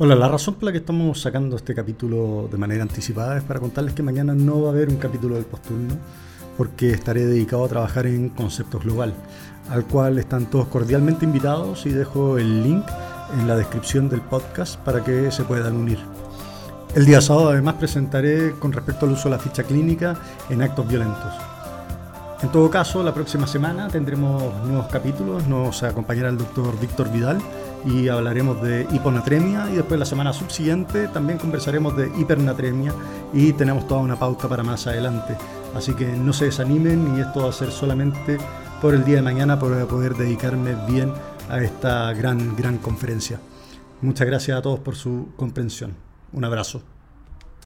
Hola, la razón por la que estamos sacando este capítulo de manera anticipada es para contarles que mañana no va a haber un capítulo del posturno porque estaré dedicado a trabajar en Conceptos Global, al cual están todos cordialmente invitados y dejo el link en la descripción del podcast para que se puedan unir. El día sábado además presentaré con respecto al uso de la ficha clínica en actos violentos. En todo caso, la próxima semana tendremos nuevos capítulos, nos acompañará el doctor Víctor Vidal y hablaremos de hiponatremia y después la semana subsiguiente también conversaremos de hipernatremia y tenemos toda una pauta para más adelante. Así que no se desanimen y esto va a ser solamente por el día de mañana para poder dedicarme bien a esta gran, gran conferencia. Muchas gracias a todos por su comprensión. Un abrazo.